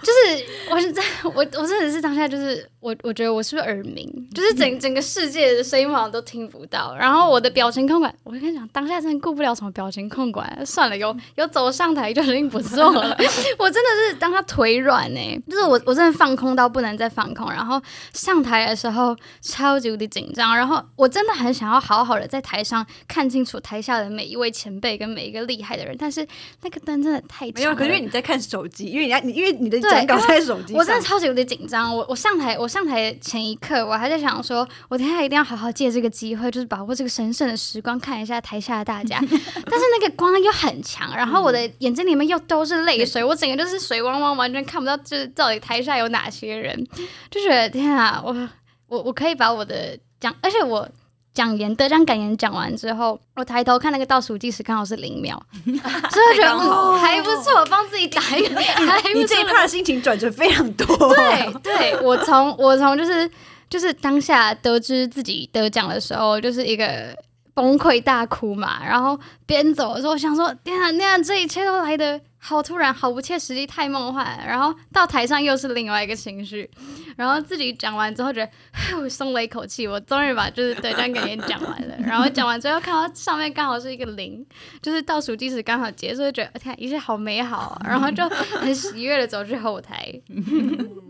就是我是在我我真的是当下就是我我觉得我是不是耳鸣，就是整整个世界的声音我好像都听不到，然后我的表情控管，我跟你讲，当下真的顾不了什么表情控管，算了，有有走上台就已经不错了。我真的是当他腿软呢、就是我我真的放空到不能再放空，然后上台的时候超级无敌紧张，然后我真的很想要好好的在台上看清楚台下的每一位前辈跟每一个厉害的人，但是那个灯真的太没有，可是因为你在看手机，因为你要你因为你的对讲稿在手机上，我真的超级无敌紧张。我我上台，我上台前一刻，我还在想说，我等一下一定要好好借这个机会，就是把握这个神圣的时光，看一下台下的大家。但是那个光又很强，然后我的眼睛里面又都是泪水，我整个就是水汪汪，完全看不到，就是到底台下有哪些人，就觉得天啊，我我我可以把我的讲，而且我。讲言得奖感言讲完之后，我抬头看那个倒数计时，刚好是零秒，所以我觉得嗯还不错，帮自己打一个，还不错。你这一趴的心情转折非常多。对对，我从我从就是就是当下得知自己得奖的时候，就是一个崩溃大哭嘛。然后边走的时候，我想说，天啊，那样这一切都来的好突然，好不切实际，太梦幻。然后到台上又是另外一个情绪，然后自己讲完之后，觉得 我松了一口气，我终于把就是得奖感言讲完了。然后讲完之后，看到上面刚好是一个零，就是倒数计时刚好结束，就觉得天啊，一切好美好啊。然后就很喜悦的走去后台。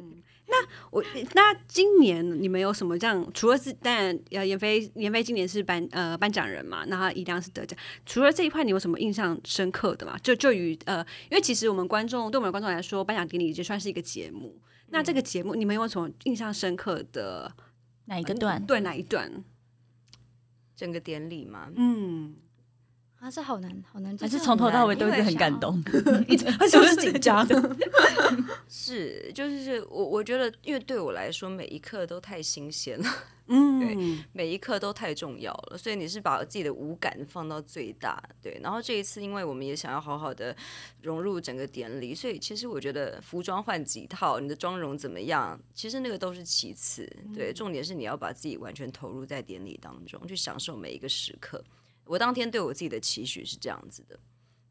我那今年你们有什么这样？除了是当然，呃，闫飞闫飞今年是颁呃颁奖人嘛，那他一样是得奖。除了这一块，你有什么印象深刻的嘛？就就与呃，因为其实我们观众对我们的观众来说，颁奖典礼也算是一个节目。那这个节目你们有没有什么印象深刻的？哪一个段？对哪一段？整个典礼嘛，嗯，啊，这好难，好难。还是从头到尾都一直很感动。一直而且我是紧张。是就是我我觉得，因为对我来说，每一刻都太新鲜了，嗯，对每一刻都太重要了，所以你是把自己的五感放到最大，对。然后这一次，因为我们也想要好好的融入整个典礼，所以其实我觉得服装换几套，你的妆容怎么样，其实那个都是其次，对。重点是你要把自己完全投入在典礼当中，去享受每一个时刻。我当天对我自己的期许是这样子的，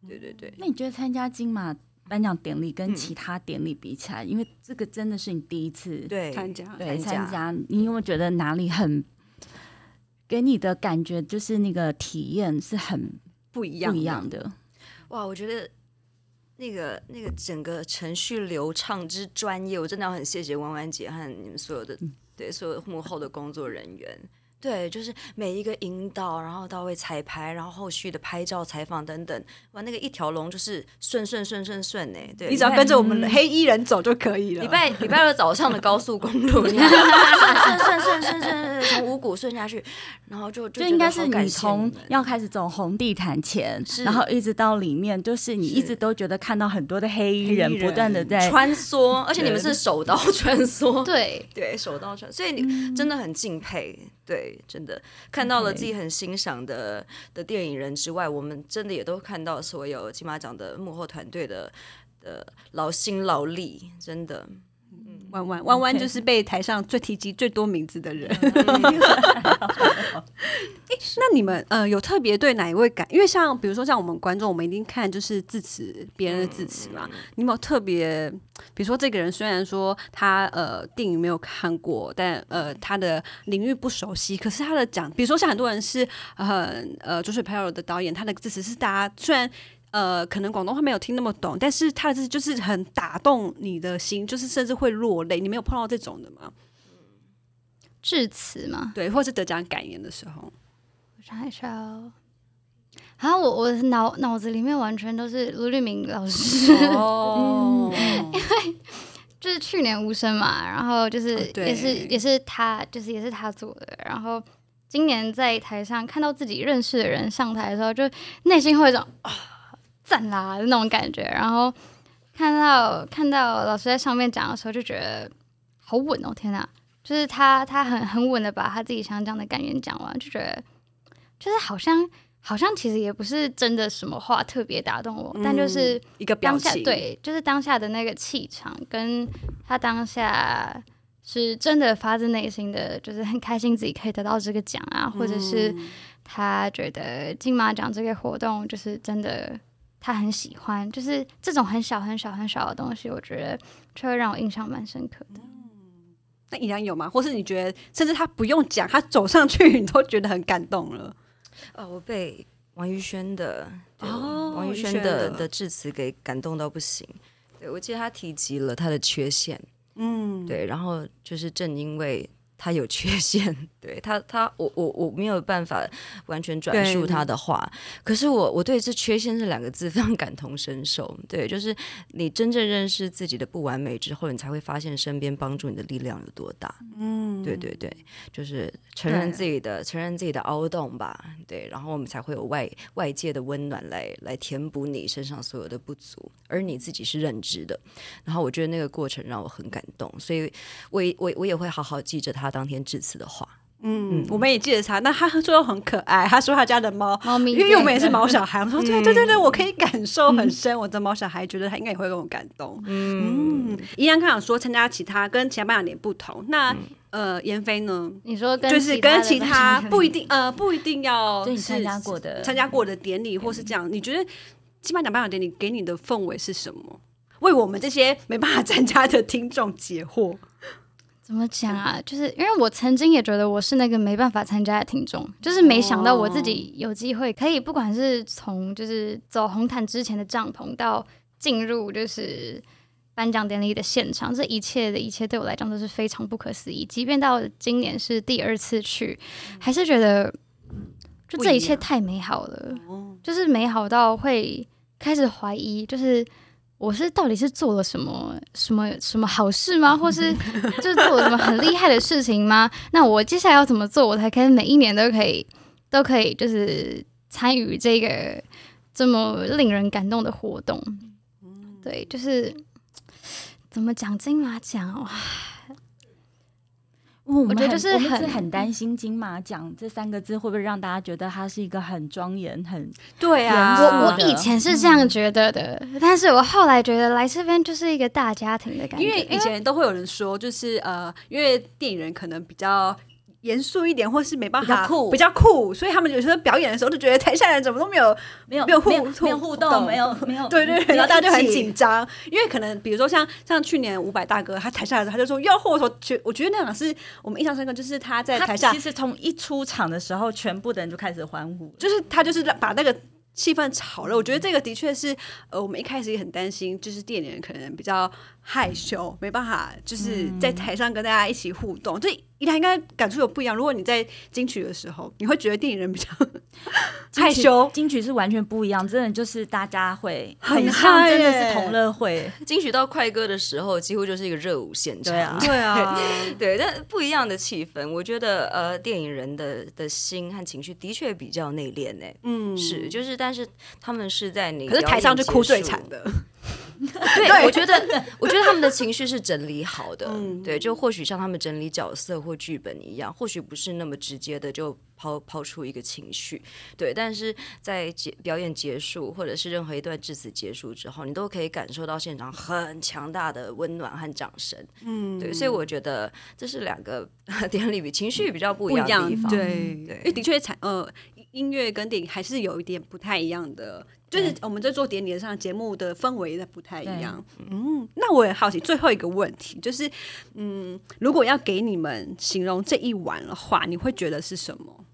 对对对。那你觉得参加金马颁奖典礼跟嗯其他典礼比起来，因为这个真的是你第一次对，参加对参加参加，你有没有觉得哪里很给你的感觉就是那个体验是很不一样，不一样。的？哇，我觉得那个那个整个程序流畅之专业，我真的要很谢谢弯弯姐和你们所有的、对所有幕后的工作人员。对，就是每一个引导，然后到位彩排，然后后续的拍照、采访等等，哇，那个一条龙就是顺顺顺顺顺呢。对，你只要跟着我们的黑衣人走就可以了。礼拜礼拜二早上的高速公路，你看顺顺顺顺顺顺从五股顺下去，然后就就就应该是你从要开始走红地毯前，然后一直到里面，就是你一直都觉得看到很多的黑衣人不断的在穿梭，而且你们是手刀穿梭，对，对，手刀穿，所以你真的很敬佩，对，真的看到了自己很欣赏的的电影人之外，我们真的也都看到所有金马奖的幕后团队的的劳心劳力，真的。弯弯弯弯就是被台上最提及最多名字的人。那你们呃有特别对哪一位感？因为像比如说像我们观众，我们一定看就是字词别人的字词嘛。你有没有特别？比如说这个人虽然说他呃电影没有看过，但呃他的领域不熟悉，可是他的讲，比如说像很多人是呃呃浊水漂流的导演，他的字词是大家虽然。呃，可能广东话没有听那么懂，但是他的字就是很打动你的心，就是甚至会落泪。你没有碰到这种的吗？致辞嘛，对，或是得奖感言的时候，我想一下哦。然后我我脑脑子里面完全都是卢立明老师，哦，就是去年无声嘛，然后就是也是、也是他，就是也是他做的。然后今年在台上看到自己认识的人上台的时候，就内心会有一种啊赞啦那种感觉。然后看到看到老师在上面讲的时候，就觉得好稳哦，天哪！就是他他很很稳的把他自己想讲的感言讲完，就觉得就是好像好像其实也不是真的什么话特别打动我，但就是。嗯一个表当下，，对，就是当下的那个气场，跟他当下是真的发自内心的，就是很开心自己可以得到这个奖啊，或者是嗯他觉得金马奖这个活动就是真的他很喜欢，就是这种很小很小很小的东西，我觉得就会让我印象蛮深刻的。那依然有吗？或是你觉得，甚至他不用讲，他走上去，你都觉得很感动了？哦，我被王玉轩的哦王玉轩的的的致辞给感动到不行。对我记得他提及了他的缺陷，嗯，对，然后就是正因为他有缺陷，对他他我我我没有办法完全转述他的话，可是我我对这缺陷这两个字 非常感同身受。对，就是你真正认识自己的不完美之后，你才会发现身边帮助你的力量有多大。嗯，对对对，就是承认自己的承认自己的凹洞吧，对，然后我们才会有外外界的温暖来来填补你身上所有的不足，而你自己是认知的。然后我觉得那个过程让我很感动，所以我也我我也会好好记着他当天致辞的话。嗯，我们也记得他，那他说很可爱，他说他家的猫。猫咪，因为我们也是毛小孩，我们说对对对嗯对，我可以感受很深。我的毛小孩觉得他应该也会跟我感动。嗯，依然刚想说参加其他跟其他颁奖典礼不同，那呃，妍飞呢，你说跟就是跟其他不一定，呃不一定要 是参加过的参加过的典礼或是这样，你觉得金马奖颁奖典礼给你的氛围是什么？为我们这些没办法参加的听众解惑。怎么讲啊？就是因为我曾经也觉得我是那个没办法参加的听众，就是没想到我自己有机会可以，不管是从就是走红毯之前的帐篷到进入就是颁奖典礼的现场，这一切的一切对我来讲都是非常不可思议。即便到今年是第二次去，还是觉得就这一切太美好了，哦，就是美好到会开始怀疑，就是。我是到底是做了什么什么什么好事吗？或是 就是做了什么很厉害的事情吗？那我接下来要怎么做，我才可以每一年都可以都可以就是参与这个这么令人感动的活动？对，就是怎么讲金马奖哇，我我觉得就是很很担心金马奖这三个字会不会让大家觉得它是一个很庄严、很对啊，我我以前是这样觉得的，但是我后来觉得来这边就是一个大家庭的感觉，因为以前都会有人说，就是呃，因为电影人可能比较严肃一点，或是没办法比较酷。比较酷，所以他们有时候表演的时候就觉得台下人怎么都没有没有没有互互动，没有没有对对对，然后大家就很紧张，因为可能比如说像像去年五百大哥，他台下来的时候他就说要或者觉我觉得那场是我们印象深刻，就是他在台下其，实从一出场的时候，全部的人就开始欢呼，就是他就是把那个。气氛炒热，我觉得这个的确是，呃，我们一开始也很担心，就是电影人可能比较害羞，没办法，就是在台上跟大家一起互动。这依然应该感触有不一样。如果你在金曲的时候，你会觉得电影人比较 害羞，金曲是完全不一样，真的就是大家会很很像，嗨真的是同乐会。金曲到快歌的时候，几乎就是一个热舞现场。对啊对啊，对，但不一样的气氛，我觉得呃，电影人的的心和情绪的确比较内敛呢。嗯，是，就是，但是他们是在你可是台上就就哭最惨。的，对，我觉得，我觉得他们的情绪是整理好的。嗯对，就或许像他们整理角色或剧本一样，或许不是那么直接的就抛抛出一个情绪。对，但是在结表演结束，或者是任何一段致辞结束之后，你都可以感受到现场很强大的温暖和掌声。嗯，对，所以我觉得这是两个 典礼比情绪比较不一样样的地，方。对对因为的确产呃音乐跟电影还是有一点不太一样的，就是我们在做典礼上节目的氛围的不太一样。嗯，那我也好奇最后一个问题，就是嗯，如果要给你们形容这一晚的话，你会觉得是什么？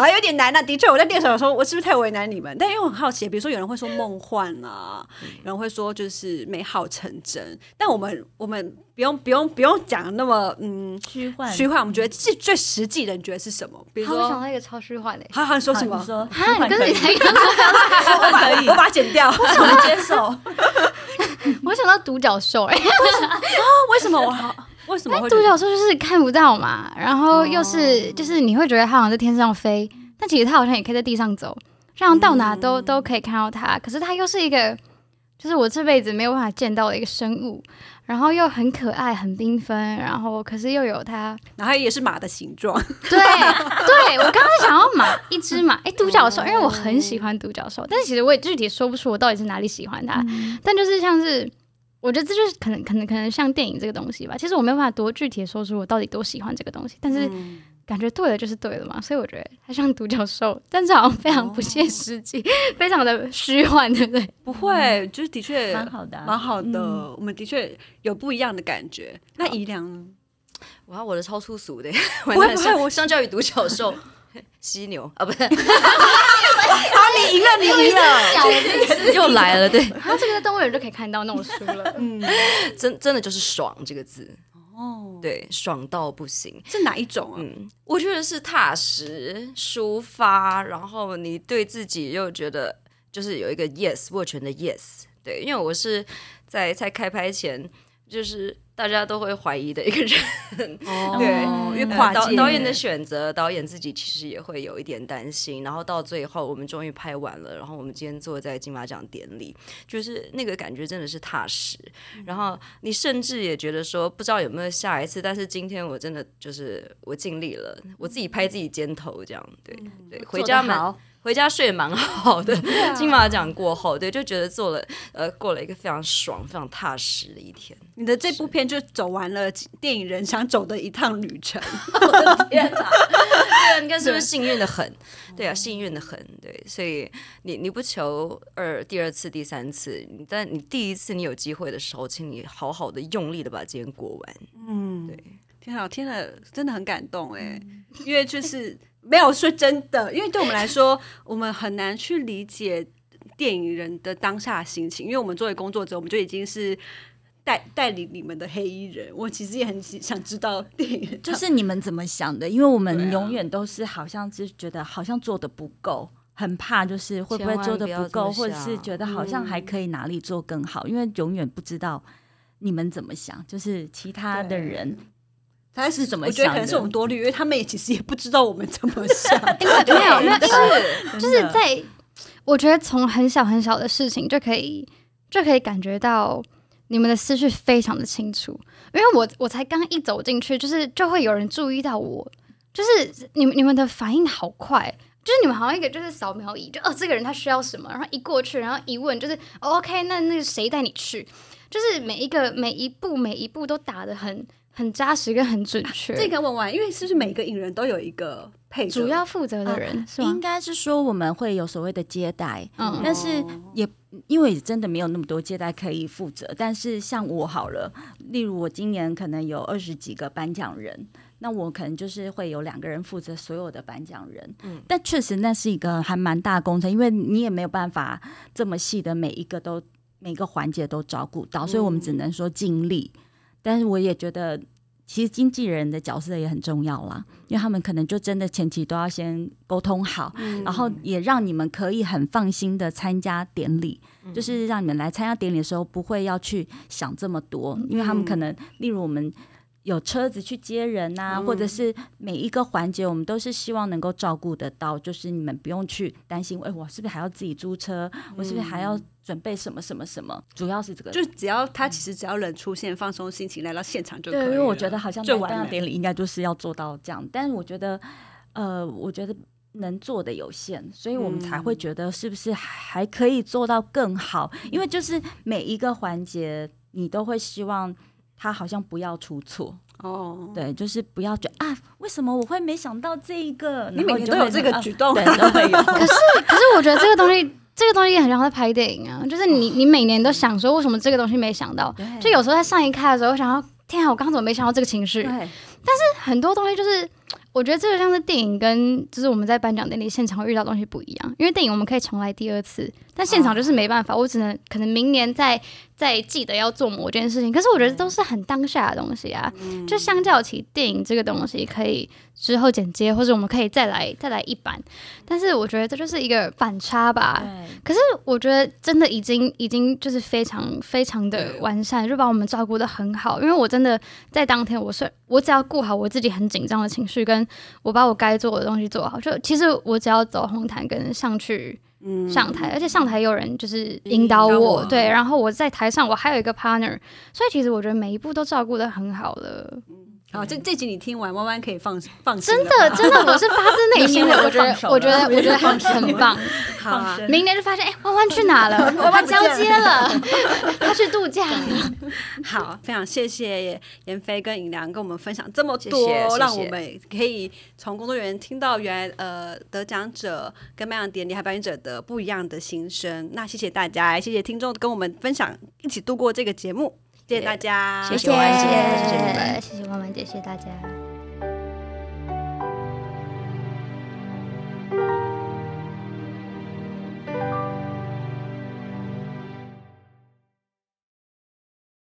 好，有点难那、的确，我在练手的时候，我是不是太为难你们？但因为我很好奇，比如说有人会说梦幻啊，有人会说就是美好成真，但我们我们不用不用不用讲那么嗯虚幻虚幻，我们觉得最最实际的，你觉得是什么？比如说，我想，到一个超虚幻的，好好你说什么好你？说你跟你才刚我把我把它剪掉。我能接受。我想到独角兽，哎，为什么我好？为什么？独角兽就是看不到嘛，然后又是就是你会觉得它好像在天上飞，但其实它好像也可以在地上走，这样到哪都、都可以看到它。可是它又是一个，就是我这辈子没有办法见到的一个生物，然后又很可爱、很缤纷，然后可是又有它，然后也是马的形状，对对，我刚刚想要马一只马，哎，独角兽，因为我很喜欢独角兽，但是其实我也具体说不出我到底是哪里喜欢它，但就是像是。我觉得这就是可能可能可能像电影这个东西吧。其实我没有办法多具体的说出我到底多喜欢这个东西，但是感觉对了就是对了嘛，所以我觉得它像独角兽，但是好像非常不切实际，非常的虚幻，对不对？不会，就是的确蛮好的啊蛮好的。嗯我们的确有不一样的感觉。那宜良呢？哇，我的超粗俗的，会完蛋不会我相相较于独角兽。犀牛啊，不是，你赢了，你赢了。又来了，对，然后这个在动物园就可以看到那种书了。嗯，真真的就是爽这个字，哦，对，爽到不行。是哪一种啊？嗯，我觉得是踏实抒发，然后你对自己又觉得就是有一个 yes 握拳的 yes，对，因为我是在在开拍前，就是大家都会怀疑的一个人，哦对因为呃跨界导导演的选择，导演自己其实也会有一点担心，然后到最后我们终于拍完了，然后我们今天坐在金马奖典礼，就是那个感觉真的是踏实，然后你甚至也觉得说不知道有没有下一次，但是今天我真的就是我尽力了，我自己拍自己肩头这样，对对，回家蛮好，回家睡也蛮好的，金马奖过后，对，就觉得做了呃过了一个非常爽、非常踏实的一天。你的这部片就走完了电影人想走的一趟旅程。天哪！对啊，你看是不是幸运的很？对啊，幸运的很。对，所以你你不求二第二次、第三次，你但你第一次你有机会的时候，请你好好的用力的把今天过完。嗯，对，天啊，天啊，真的很感动哎，因为就是没有说真的，因为对我们来说，我们很难去理解电影人的当下心情，因为我们作为工作者，我们就已经是。带带领你们的黑衣人，我其实也很想知道电影就是你们怎么想的？因为我们永远都是好像是觉得好像做的不够，很怕就是会不会做的不够，或者是觉得好像还可以哪里做更好，因为永远不知道你们怎么想，就是其他的人他是怎么我觉得可能是想的我们多虑，因为他们也其实也不知道我们怎么想。没 有没有，因为是就是在我觉得从很小很小的事情就可以就可以感觉到你们的思绪非常的清楚，因为我我才刚一走进去，就是就会有人注意到我，就是你们你们的反应好快。就是你们好像一个就是扫描仪，就哦这个人他需要什么，然后一过去，然后一问就是、哦 OK，那那个谁带你去？就是每一个每一步每一步都打得很很扎实跟很准确。这个问完，因为是不是每个影人都有一个配合主要负责的人、应？该是说我们会有所谓的接待，嗯但是也因为真的没有那么多接待可以负责。但是像我好了，例如我今年可能有二十几个颁奖人，那我可能就是会有两个人负责所有的颁奖人。嗯但确实那是一个还蛮大工程，因为你也没有办法这么细的每一个都每个环节都照顾到，所以我们只能说尽力。但是我也觉得。其实经纪人的角色也很重要啦，因为他们可能就真的前期都要先沟通好，嗯然后也让你们可以很放心的参加典礼，就是让你们来参加典礼的时候不会要去想这么多，因为他们可能，例如我们有车子去接人啊，或者是每一个环节我们都是希望能够照顾得到，就是你们不用去担心，哎，我是不是还要自己租车？我是不是还要准备什么什么什么？主要是这个。就只要他其实只要人出现，放松心情来到现场就可以。因为我觉得好像最颁奖典礼应该就是要做到这样，但是我觉得，呃，我觉得能做的有限，所以我们才会觉得是不是还可以做到更好？因为就是每一个环节你都会希望他好像不要出错，哦，对，就是不要觉得啊，为什么我会没想到这一个？你每年都有这个啊举动，对，都会有。可是可是我觉得这个东西，这个东西也很像在拍电影啊，就是你你每年都想说为什么这个东西没想到，就有时候在上一开的时候，我想要天啊，我刚刚怎么没想到这个情绪？但是，很多东西就是。我觉得这个像是电影跟就是我们在颁奖典礼现场会遇到的东西不一样，因为电影我们可以重来第二次，但现场就是没办法，我只能可能明年再再记得要做某件事情。可是我觉得都是很当下的东西啊，就相较起电影这个东西，可以之后剪接，或者我们可以再来再来一版。但是我觉得这就是一个反差吧。对，可是我觉得真的已经已经就是非常非常的完善，就把我们照顾的很好。因为我真的在当天，我是我只要顾好我自己很紧张的情绪，跟我把我该做的东西做好。就其实我只要走红毯跟上去嗯上台，而且上台有人就是引导我对，然后我在台上我还有一个 partner，所以其实我觉得每一步都照顾的很好了。好，这这集你听完，弯弯可以放放心真的真的，我是发自内心 的，我觉得我觉得我觉得 很很棒。好啊，明年就发现，哎、弯弯去哪了？弯弯交接了，他去度假。了。好，非常谢谢妍飞跟尹良跟我们分享这么多，谢谢谢让我们可以从工作人员听到原来呃得奖者跟颁奖典礼还有表演者的不一样的心声。那谢谢大家，谢谢听众跟我们分享，一起度过这个节目，谢谢大家，谢谢万姐谢谢你们谢谢万万姐，谢谢大家。